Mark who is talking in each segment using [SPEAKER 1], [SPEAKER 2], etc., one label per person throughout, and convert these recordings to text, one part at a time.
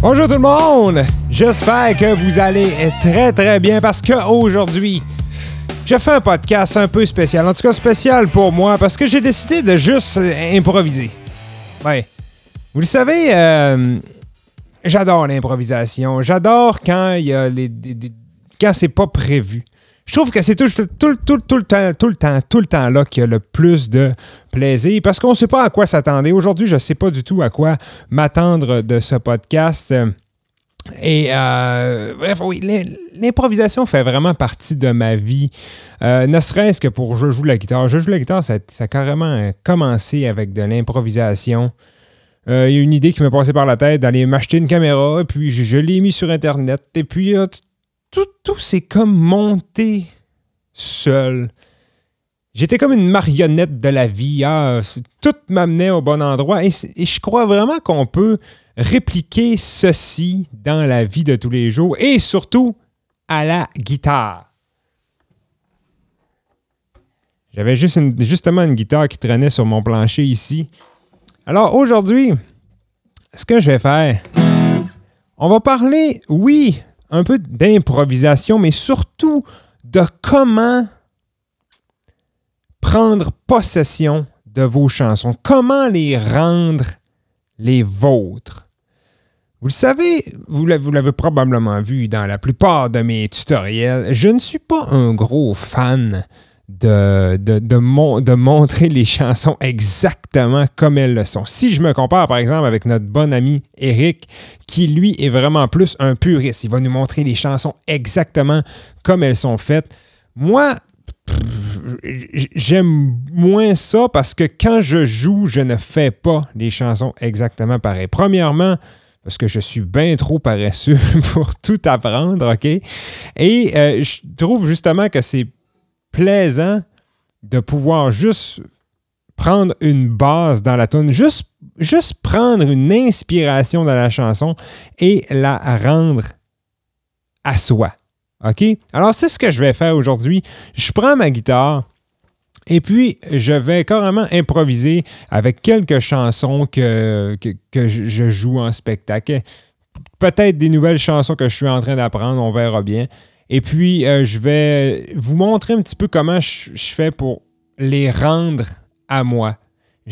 [SPEAKER 1] Bonjour tout le monde! J'espère que vous allez très très bien parce que je fais un podcast un peu spécial. En tout cas, spécial pour moi parce que j'ai décidé de juste euh, improviser. Ouais. Vous le savez, euh, j'adore l'improvisation. J'adore quand il y a les, quand c'est pas prévu. Je trouve que c'est tout, tout, tout, tout, le temps, tout le temps, tout le temps là qu'il y a le plus de plaisir parce qu'on ne sait pas à quoi s'attendre. Aujourd'hui, je ne sais pas du tout à quoi m'attendre de ce podcast. Et euh, bref, oui, l'im- l'improvisation fait vraiment partie de ma vie. Euh, ne serait-ce que pour je joue la guitare. Je joue la guitare, ça, a carrément commencé avec de l'improvisation. Euh, Il y a une idée qui m'est passée par la tête d'aller m'acheter une caméra, puis je, l'ai mis sur Internet. Et puis euh, tout, tout s'est comme monté seul. J'étais comme une marionnette de la vie. Ah, tout m'amenait au bon endroit. Et je crois vraiment qu'on peut répliquer ceci dans la vie de tous les jours et surtout à la guitare. J'avais justement une guitare qui traînait sur mon plancher ici. Alors aujourd'hui, ce que je vais faire, on va parler, oui, un peu d'improvisation, mais surtout de comment prendre possession de vos chansons, comment les rendre les vôtres. Vous le savez, vous l'avez probablement vu dans la plupart de mes tutoriels, je ne suis pas un gros fan de, de, de mon- de montrer les chansons exactement comme elles le sont. Si je me compare par exemple avec notre bon ami Eric, qui lui est vraiment plus un puriste, il va nous montrer les chansons exactement comme elles sont faites. Moi, j'aime moins ça parce que quand je joue, je ne fais pas les chansons exactement pareil. Premièrement, parce que je suis bien trop paresseux pour tout apprendre, OK? Et euh, je trouve justement que c'est plaisant de pouvoir juste prendre une base dans la tune, juste, juste prendre une inspiration dans la chanson et la rendre à soi. OK? Alors, c'est ce que je vais faire aujourd'hui. Je prends ma guitare et puis je vais carrément improviser avec quelques chansons que, je joue en spectacle. Peut-être des nouvelles chansons que je suis en train d'apprendre, on verra bien. Et puis, euh, je vais vous montrer un petit peu comment je fais pour les rendre à moi.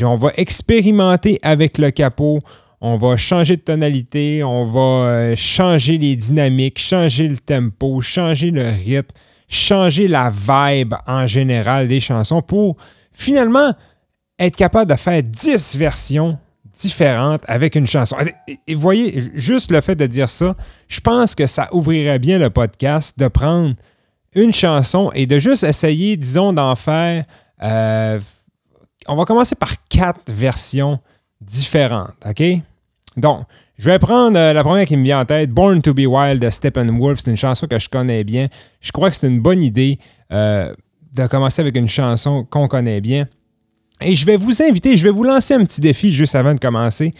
[SPEAKER 1] On va expérimenter avec le capot. On va changer de tonalité, on va euh, changer les dynamiques, changer le tempo, changer le rythme, changer la vibe en général des chansons pour finalement être capable de faire 10 versions différentes avec une chanson. Et, voyez, juste le fait de dire ça, je pense que ça ouvrirait bien le podcast de prendre une chanson et de juste essayer, disons, d'en faire. euh, on va commencer par quatre versions différentes, OK? Donc, je vais prendre euh, la première qui me vient en tête, Born to be Wild de Steppenwolf. C'est une chanson que je connais bien. Je crois que c'est une bonne idée euh, de commencer avec une chanson qu'on connaît bien. Et je vais vous inviter, je vais vous lancer un petit défi juste avant de commencer.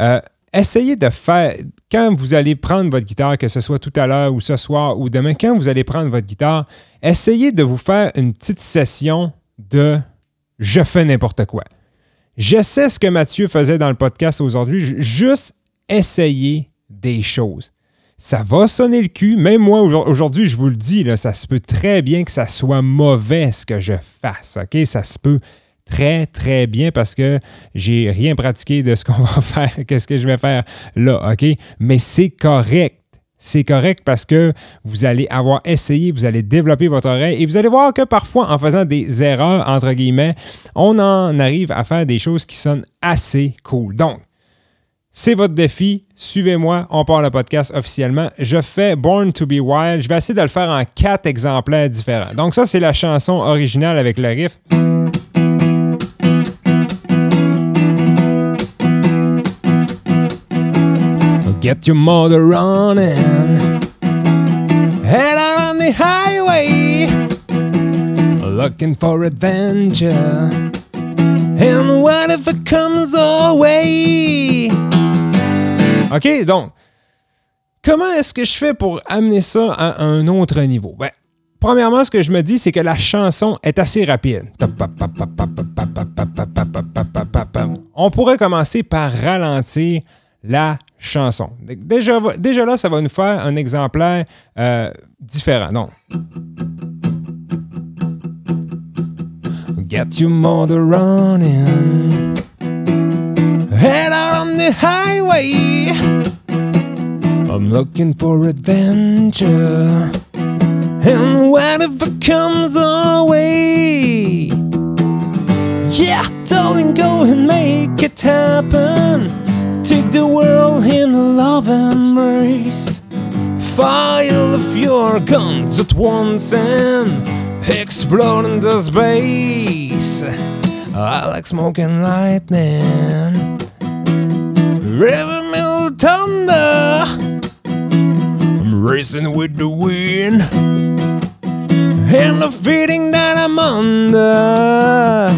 [SPEAKER 1] Euh, essayez de faire, quand vous allez prendre votre guitare, que ce soit tout à l'heure ou ce soir ou demain, quand vous allez prendre votre guitare, essayez de vous faire une petite session de je fais n'importe quoi. Je sais ce que Mathieu faisait dans le podcast aujourd'hui, ju- juste essayer des choses. Ça va sonner le cul. Même moi, aujourd- aujourd'hui, je vous le dis, là, ça se peut très bien que ça soit mauvais ce que je fasse. OK? Ça se peut très, très bien parce que j'ai rien pratiqué de ce qu'on va faire, qu'est-ce que je vais faire là. OK? Mais c'est correct. C'est correct parce que vous allez avoir essayé, vous allez développer votre oreille et vous allez voir que parfois, en faisant des erreurs, entre guillemets, on en arrive à faire des choses qui sonnent assez cool. Donc, c'est votre défi. Suivez-moi. On part le podcast officiellement. Je fais Born to be Wild. Je vais essayer de le faire en quatre exemplaires différents. Donc, ça, c'est la chanson originale avec le riff. Get your mother running. Head out on the highway. looking for adventure. And whatever comes our way. OK, donc, comment est-ce que je fais pour amener ça à un autre niveau? Ben, premièrement, ce que je me dis, c'est que la chanson est assez rapide. On pourrait commencer par ralentir la chanson. Déjà, là, ça va nous faire un exemplaire euh, différent. Donc, Get your motor running. Head out on the highway. I'm looking for adventure. And whatever comes our way. Yeah, darling, go and make it happen. Take the world in love embrace. Fire of your guns at once and explode into space. I like smoking lightning. River mill thunder. I'm racing with the wind. And the feeling that I'm under.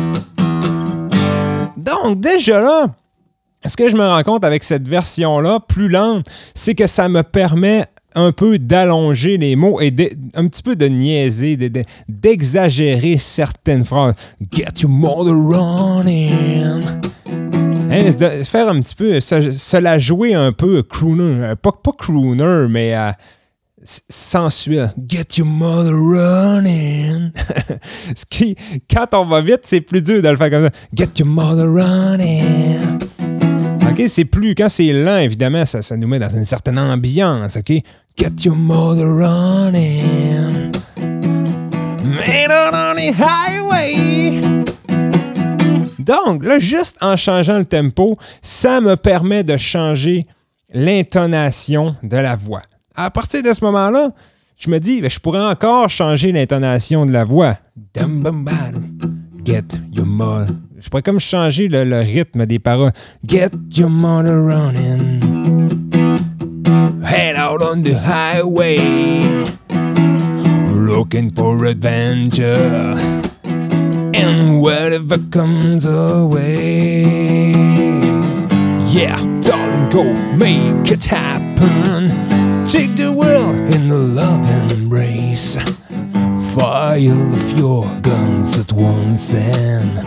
[SPEAKER 1] Donc, déjà là, ce que je me rends compte avec cette version-là, plus lente, c'est que ça me permet un peu d'allonger les mots et un petit peu de niaiser, de- de- d'exagérer certaines phrases. Get your mother running. Hein, de faire un petit peu, se, la jouer un peu crooner. Euh, Pas, crooner, mais euh, sensuel. Get your mother running. Ce qui, quand on va vite, c'est plus dur de le faire comme ça. Get your mother running. C'est plus. Quand c'est lent, évidemment, ça, ça nous met dans une certaine ambiance, OK? Get your mother running. Made on the highway. Donc, là, juste en changeant le tempo, ça me permet de changer l'intonation de la voix. À partir de ce moment-là, je me dis, ben, je pourrais encore changer l'intonation de la voix. Get your. Je pourrais comme changer le, rythme des paroles. Get your mother running. Head out on the highway. Looking for adventure. And whatever comes away. Yeah, darling, go make it happen. Take the world in a love embrace. Fire of your guns at once and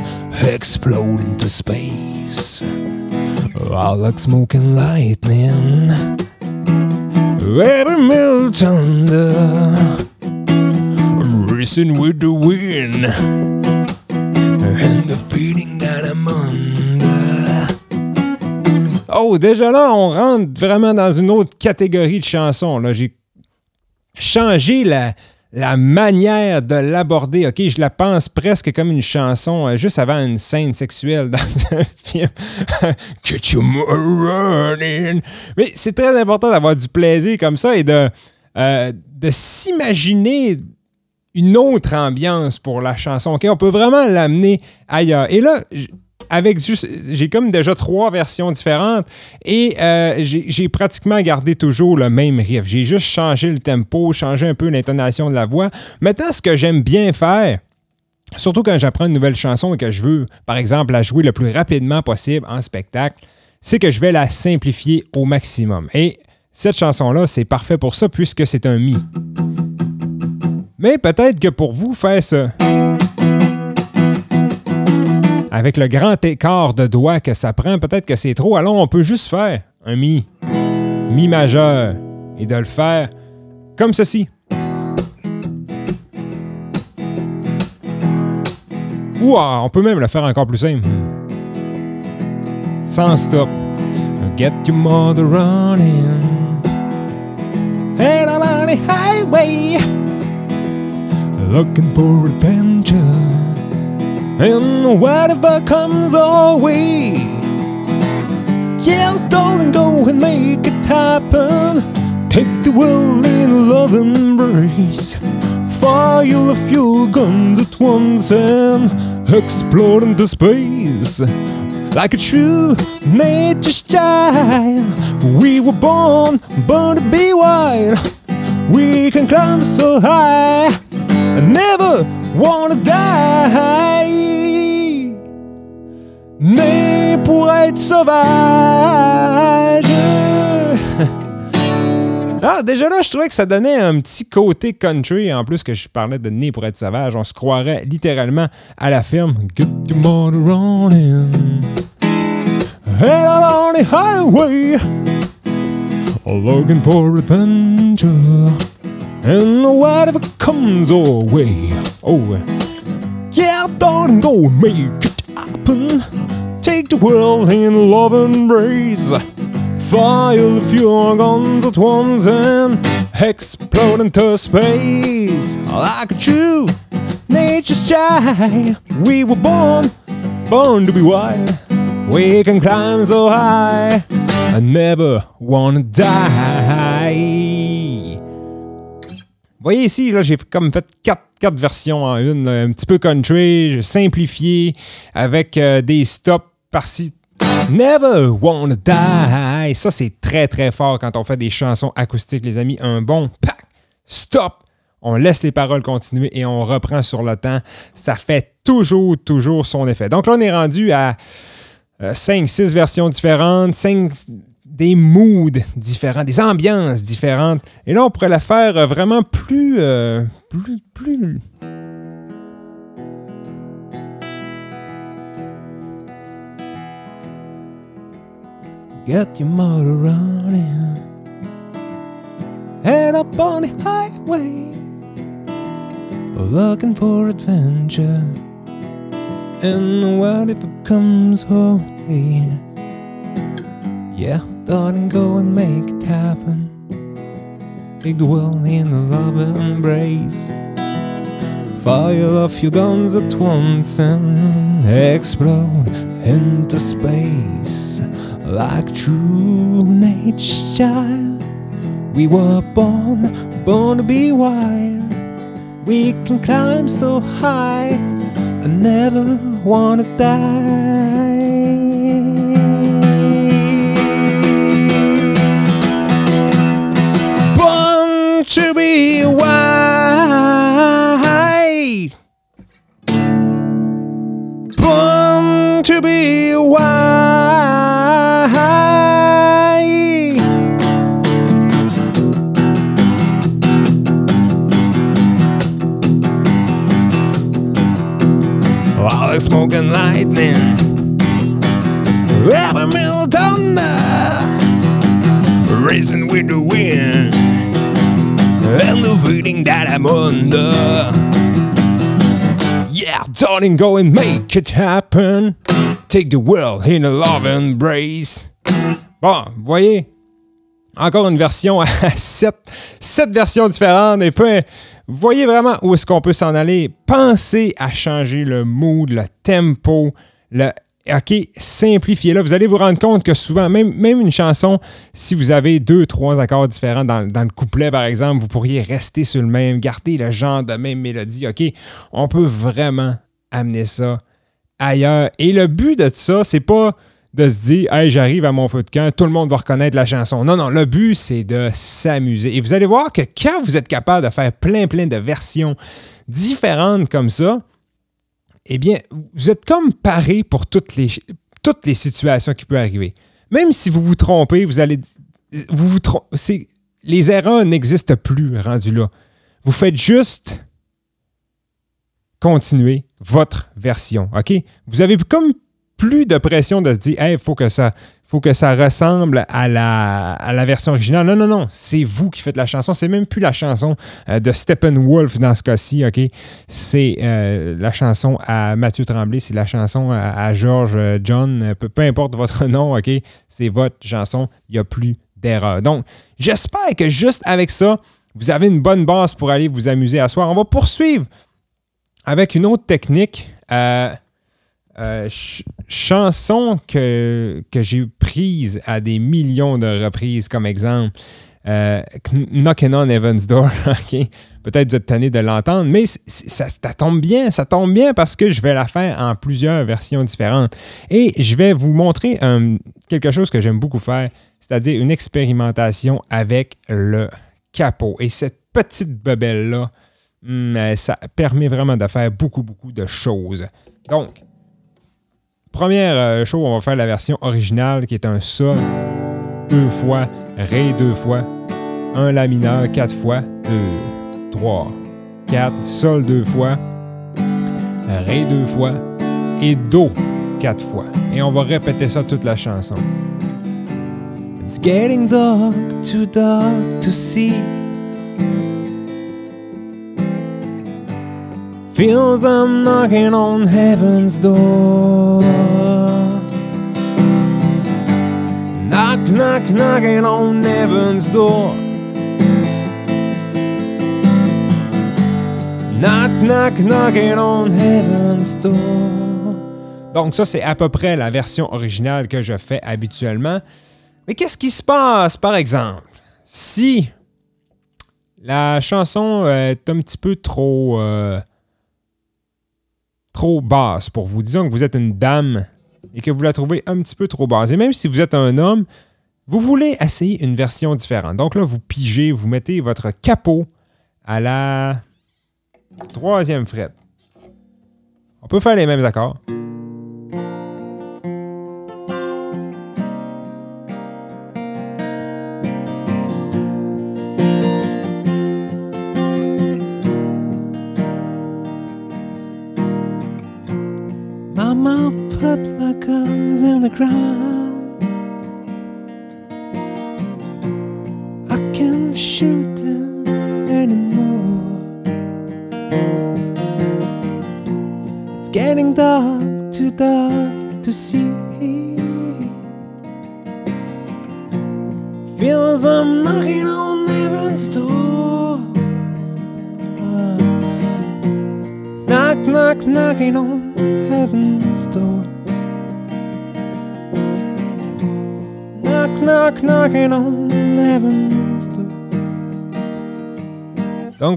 [SPEAKER 1] explode into space. I like smoking lightning. Every mill thunder. Racing with the wind. And the feeling that I'm under. Oh, déjà là, on rentre vraiment dans une autre catégorie de chansons. Là. J'ai changé la, la manière de l'aborder. OK, je la pense presque comme une chanson euh, juste avant une scène sexuelle dans un film. Get mother running. Mais c'est très important d'avoir du plaisir comme ça et de, euh, de s'imaginer une autre ambiance pour la chanson. OK, on peut vraiment l'amener ailleurs. Et là, avec juste, j'ai comme déjà trois versions différentes et euh, j'ai pratiquement gardé toujours le même riff. J'ai juste changé le tempo, changé un peu l'intonation de la voix. Maintenant, ce que j'aime bien faire, surtout quand j'apprends une nouvelle chanson et que je veux, par exemple, la jouer le plus rapidement possible en spectacle, c'est que je vais la simplifier au maximum. Et cette chanson-là, c'est parfait pour ça puisque c'est un mi. Mais peut-être que pour vous, faire ça avec le grand écart de doigts que ça prend, peut-être que c'est trop. Alors on peut juste faire un mi, mi majeur, et de le faire comme ceci. Ou on peut même le faire encore plus simple. Sans stop. Get your mother running. On the highway. Looking for adventure. And whatever comes our way. Yeah, darling, go and make it happen. Take the world in love embrace. Fire a few guns at once and explode into space. Like a true nature's child, we were born, born to be wild. We can climb so high I never wanna die. Né pour être sauvage. Ah, déjà là, je trouvais que ça donnait un petit côté country. En plus que je parlais de né pour être sauvage, on se croirait littéralement à la ferme. Get your motor running. Head out on the highway. Looking for adventure. And whatever comes our. Oh, yeah, darling, go make. Take the world in love and embrace. Fire a few guns at once and explode into space. Like a true nature's child, we were born, born to be wild. We can climb so high, I never wanna die. Vous voyez ici, là, j'ai comme fait quatre, quatre versions en une, là, un petit peu country, simplifié avec euh, des stops par-ci. Never wanna die. Ça, c'est très, très fort quand on fait des chansons acoustiques, les amis. Un bon pack, stop. On laisse les paroles continuer et on reprend sur le temps. Ça fait toujours, toujours son effet. Donc là, on est rendu à 5-6 versions différentes, 5 des moods différents, des ambiances différentes. Et là, on pourrait la faire euh, vraiment plus. euh, plus. plus. Get your motor running. Head up on the highway. Looking for adventure. And what if it comes our way? Yeah, darling, go and make it happen. Take the world in a love embrace. Fire off your guns at once and explode into space like true nature's child. We were born, born to be wild. We can climb so high. I never wanna die. Born to be wild. Racing with the wind, and the feeling that I'm under. Yeah, darling, go and make it happen. Take the world in a love embrace. Bon, voyez, encore une version à sept, sept versions différentes. Et peu, voyez vraiment où est-ce qu'on peut s'en aller? Pensez à changer le mood, le tempo, le OK, simplifiez là. Vous allez vous rendre compte que souvent, même, même une chanson, si vous avez deux, trois accords différents dans, dans le couplet, par exemple, vous pourriez rester sur le même, garder le genre de même mélodie. OK, on peut vraiment amener ça ailleurs. Et le but de ça, c'est pas de se dire, hey, j'arrive à mon feu de camp, tout le monde va reconnaître la chanson. Non, non, le but, c'est de s'amuser. Et vous allez voir que quand vous êtes capable de faire plein, plein de versions différentes comme ça, eh bien, vous êtes comme paré pour toutes les, toutes les situations qui peuvent arriver. Même si vous vous trompez, vous allez. Vous vous trom- c'est- Les erreurs n'existent plus rendus là. Vous faites juste continuer votre version. OK? Vous avez comme plus de pression de se dire, il faut que ça. Faut que ça ressemble à la, à la version originale. Non, non, non. C'est vous qui faites la chanson. C'est même plus la chanson euh, de Steppenwolf dans ce cas-ci, OK? C'est euh, la chanson à Mathieu Tremblay, c'est la chanson à, George euh, John. Peu, peu importe votre nom, OK? C'est votre chanson. Il n'y a plus d'erreur. Donc, j'espère que juste avec ça, vous avez une bonne base pour aller vous amuser à soir. On va poursuivre avec une autre technique. Ch- chanson que, j'ai prise à des millions de reprises comme exemple. Euh, Kn- Knockin' on Heaven's Door? Peut-être vous êtes de l'entendre, mais ça, tombe bien, ça tombe bien parce que je vais la faire en plusieurs versions différentes. Et je vais vous montrer euh, quelque chose que j'aime beaucoup faire, c'est-à-dire une expérimentation avec le capot. Et cette petite bebelle-là mais ça permet vraiment de faire beaucoup, beaucoup de choses. Donc, première euh, chose, on va faire la version originale qui est un Sol deux fois, Ré deux fois, un La mineur quatre fois, deux, trois, quatre, Sol deux fois, Ré deux fois et Do quatre fois. Et on va répéter ça toute la chanson. It's getting dark, too dark to see. I'm knocking on heaven's door. Knock, knock, on heaven's door. Knock, knock, on heaven's door. Donc ça, c'est à peu près la version originale que je fais habituellement. Mais qu'est-ce qui se passe, par exemple, si la chanson est un petit peu trop, euh, trop basse pour vous? Disons que vous êtes une dame et que vous la trouvez un petit peu trop basse. Et même si vous êtes un homme, vous voulez essayer une version différente. Donc là, vous pigez, vous mettez votre capot à la troisième frette. On peut faire les mêmes accords.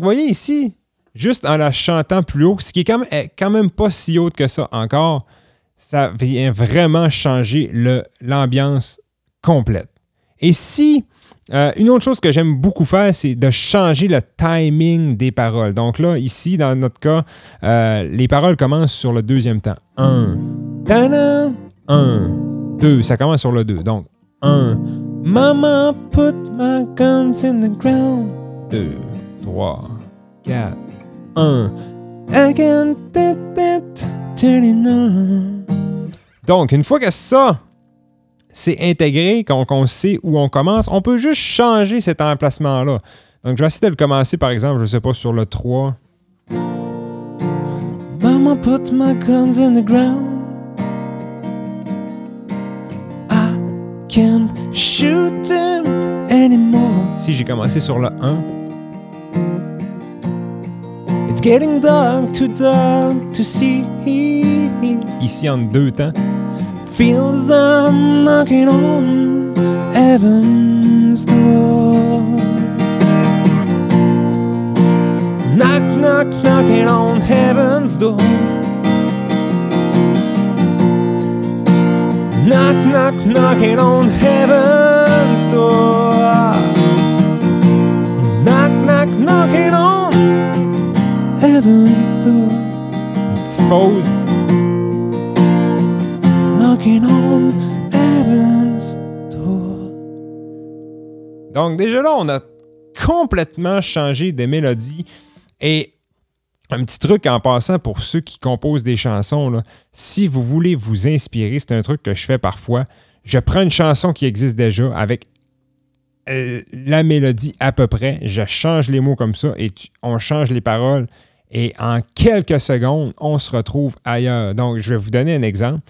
[SPEAKER 1] Vous voyez ici, juste en la chantant plus haut, ce qui est quand même, est quand même pas si haute que ça encore, ça vient vraiment changer l'ambiance complète. Et si, euh, une autre chose que j'aime beaucoup faire, c'est de changer le timing des paroles. Donc là, ici, dans notre cas, euh, les paroles commencent sur le deuxième temps. Un, tana, un, deux. Ça commence sur le deux. Donc, un, Mama put my guns in the ground. Deux, trois, quatre, un. Again, tit, tit, turning on. Donc, une fois que ça, c'est intégré, qu'on sait où on commence, on peut juste changer cet emplacement-là. Donc, je vais essayer de le commencer, par exemple, je sais pas, sur le 3. Mama put my guns in the ground. I can't shoot them anymore. Si j'ai commencé sur le 1. Getting dark, too dark to see. Ici en deux temps. Feels I'm knocking on heaven's door. Knock, knock, knocking on heaven's door. Knock, knock, knocking on heaven's door. Heaven's door. Petite pause. Knocking on heaven's door. Donc déjà là, on a complètement changé de mélodie. Et un petit truc en passant pour ceux qui composent des chansons, là, si vous voulez vous inspirer, c'est un truc que je fais parfois. Je prends une chanson qui existe déjà avec euh, la mélodie à peu près, je change les mots comme ça et tu- on change les paroles. Et en quelques secondes, on se retrouve ailleurs. Donc, je vais vous donner un exemple.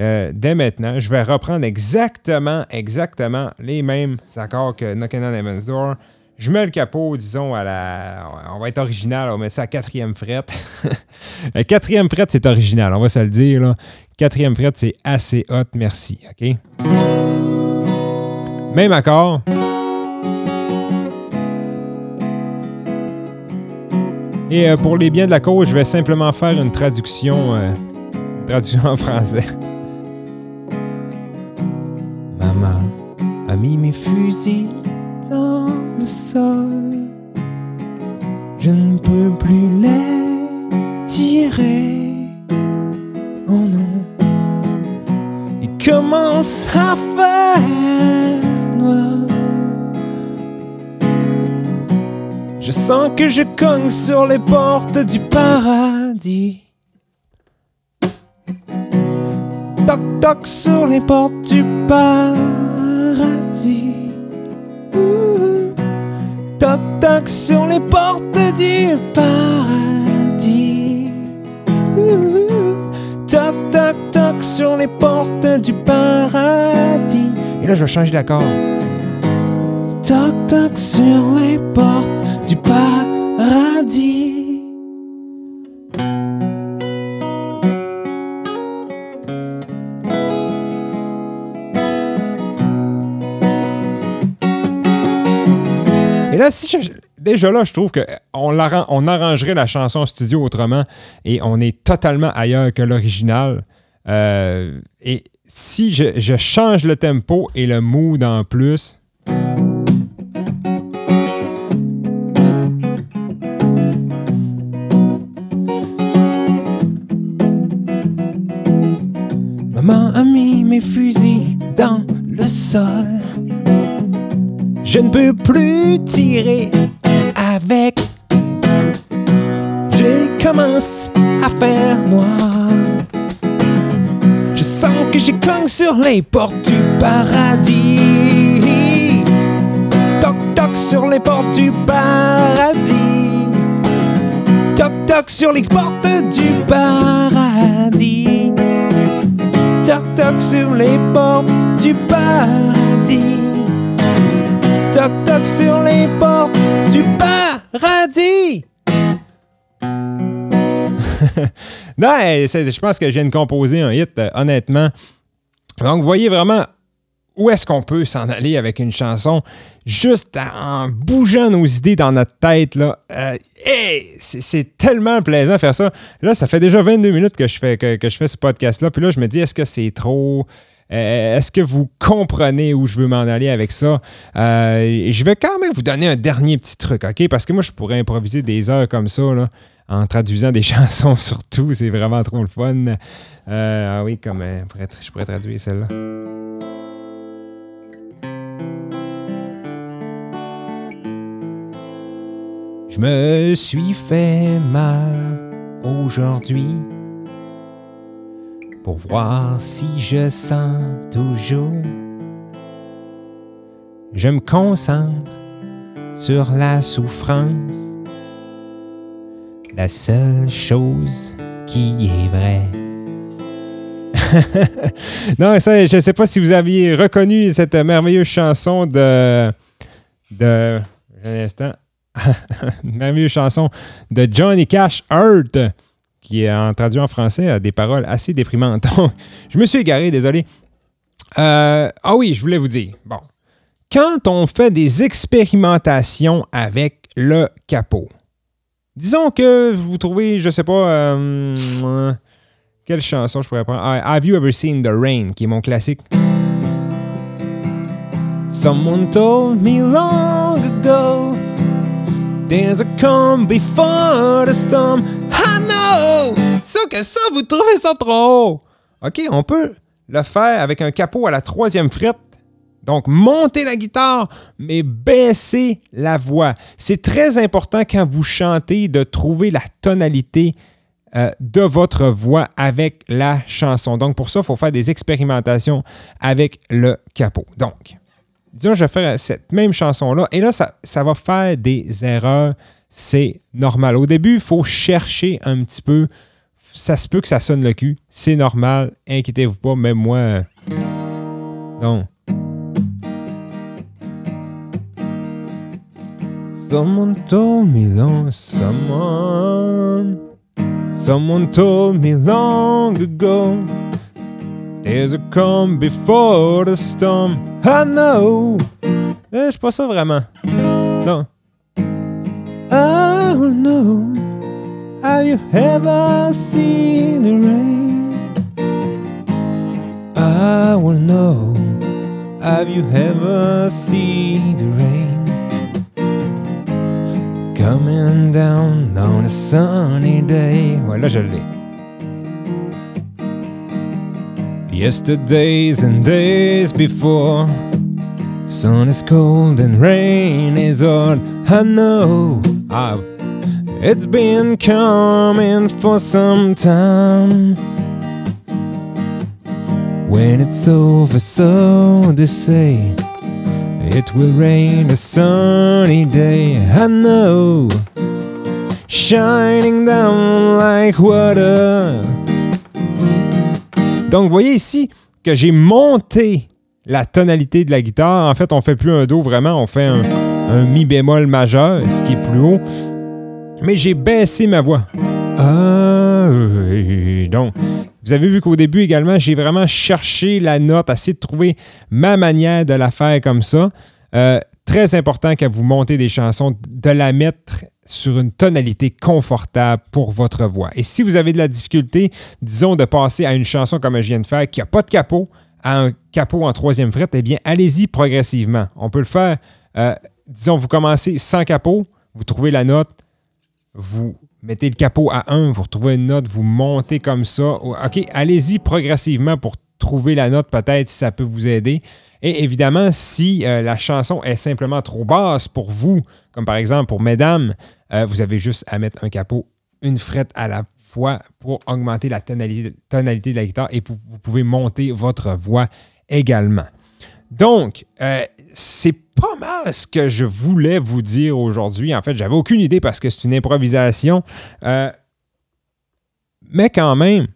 [SPEAKER 1] Euh, dès maintenant, je vais reprendre exactement, exactement les mêmes accords que Knockin' on Heaven's Door. Je mets le capot, disons, à la. On va être original, on va mettre ça à quatrième frette. Quatrième frette, c'est original, on va se le dire. Là. Quatrième frette, c'est assez hot, merci. OK? Même accord. Et euh, pour les biens de la cause, je vais simplement faire une traduction, euh, traduction en français. Maman a mis mes fusils dans le sol. Je ne peux plus les tirer. Oh non. Il commence à faire noir. Je sens que je cogne sur les portes du paradis. Toc toc sur les portes du paradis. Toc toc sur les portes du paradis. Toc toc toc sur les portes du paradis. Et là, je vais changer d'accord. Toc toc sur les portes du paradis. Et là, si je- déjà là, je trouve qu'on on arrangerait la chanson en studio autrement et on est totalement ailleurs que l'original. Euh, et si je, je change le tempo et le mood en plus, Maman a mis mes fusils dans le sol? Je ne peux plus tirer avec. Je commence à faire noir. Je sens que je cogne sur les portes du paradis. Toc toc sur les portes du paradis. Toc toc sur les portes du paradis. Toc toc sur les portes du paradis. Toc toc sur les portes du paradis. non, je pense que je viens de composer un hit, euh, honnêtement. Donc, vous voyez vraiment où est-ce qu'on peut s'en aller avec une chanson juste en bougeant nos idées dans notre tête. Là? Euh, hey, c'est, tellement plaisant de faire ça. Là, ça fait déjà 22 minutes que je fais, que, je fais ce podcast-là. Puis là, je me dis, est-ce que c'est trop? Euh, est-ce que vous comprenez où je veux m'en aller avec ça? Euh, je vais quand même vous donner un dernier petit truc, OK? Parce que moi, je pourrais improviser des heures comme ça, là, en traduisant des chansons surtout. C'est vraiment trop le fun. Ah oui, comme je pourrais traduire celle-là. Je me suis fait mal aujourd'hui pour voir si je sens toujours. Je me concentre sur la souffrance, la seule chose qui est vraie. non, ça, je ne sais pas si vous aviez reconnu cette merveilleuse chanson de. de. Un instant. Merveilleuse chanson de Johnny Cash Earth, qui est en traduit en français a des paroles assez déprimantes. je me suis égaré, désolé. Euh, ah oui, je voulais vous dire. Bon. Quand on fait des expérimentations avec le capot, disons que vous trouvez, je sais pas, euh, quelle chanson je pourrais prendre? Ah, Have You Ever Seen the Rain, qui est mon classique. Someone told me long ago There's a before the storm. I know! Ça que ça, vous trouvez ça trop. OK, on peut le faire avec un capot à la troisième frette. Donc, monter la guitare, mais baisser la voix. C'est très important quand vous chantez de trouver la tonalité euh, de votre voix avec la chanson. Donc, pour ça, il faut faire des expérimentations avec le capot. Donc, disons, je vais faire cette même chanson-là, et là, ça, va faire des erreurs. C'est normal. Au début, il faut chercher un petit peu. Ça se peut que ça sonne le cul. C'est normal. Inquiétez-vous pas, même moi. euh, Donc. Someone told me long, someone, someone told me long ago. There's a calm before the storm. I know. Eh, je suis pas ça vraiment. Non. Will know. Have you ever seen the rain? I will know. Have you ever seen the rain? Coming down on a sunny day. Ouais, là, je l'ai. Yesterdays and days before. Sun is cold and rain is hard. I know. Ah, it's been coming for some time. When it's over, so they say, it will rain a sunny day. I know. Shining down like water. Donc, vous voyez ici que j'ai monté la tonalité de la guitare. En fait, on fait plus un Do vraiment, on fait un, Mi bémol majeur, ce qui est plus haut. Mais j'ai baissé ma voix. Ah. Donc, vous avez vu qu'au début également, j'ai vraiment cherché la note, essayé de trouver ma manière de la faire comme ça. Euh, très important quand vous montez des chansons, de la mettre sur une tonalité confortable pour votre voix. Et si vous avez de la difficulté, disons, de passer à une chanson comme je viens de faire, qui n'a pas de capot, à un capot en troisième frette, eh bien, allez-y progressivement. On peut le faire, euh, disons, vous commencez sans capot, vous trouvez la note, vous mettez le capot à 1, vous retrouvez une note, vous montez comme ça. OK, allez-y progressivement pour trouver la note, peut-être si ça peut vous aider. Et évidemment, si euh, la chanson est simplement trop basse pour vous, comme par exemple pour Mesdames, euh, vous avez juste à mettre un capot, une frette à la fois pour augmenter la tonalité, de la guitare et vous pouvez monter votre voix également. Donc, euh, c'est pas mal ce que je voulais vous dire aujourd'hui. En fait, j'avais aucune idée parce que c'est une improvisation. Mais quand même,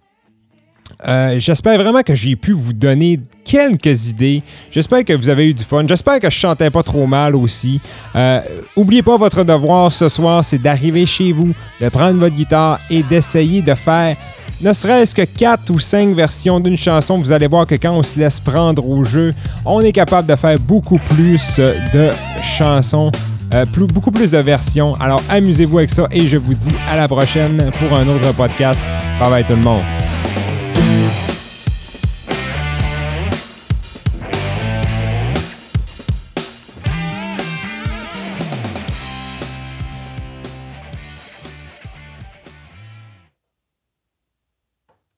[SPEAKER 1] euh, j'espère vraiment que j'ai pu vous donner quelques idées. J'espère que vous avez eu du fun. J'espère que je chantais pas trop mal aussi. Euh, oubliez pas votre devoir ce soir, c'est d'arriver chez vous, de prendre votre guitare et d'essayer de faire ne serait-ce que 4 ou 5 versions d'une chanson. Vous allez voir que quand on se laisse prendre au jeu, on est capable de faire beaucoup plus de chansons. euh, beaucoup plus de versions. Alors amusez-vous avec ça et je vous dis à la prochaine pour un autre podcast. Bye bye tout le monde.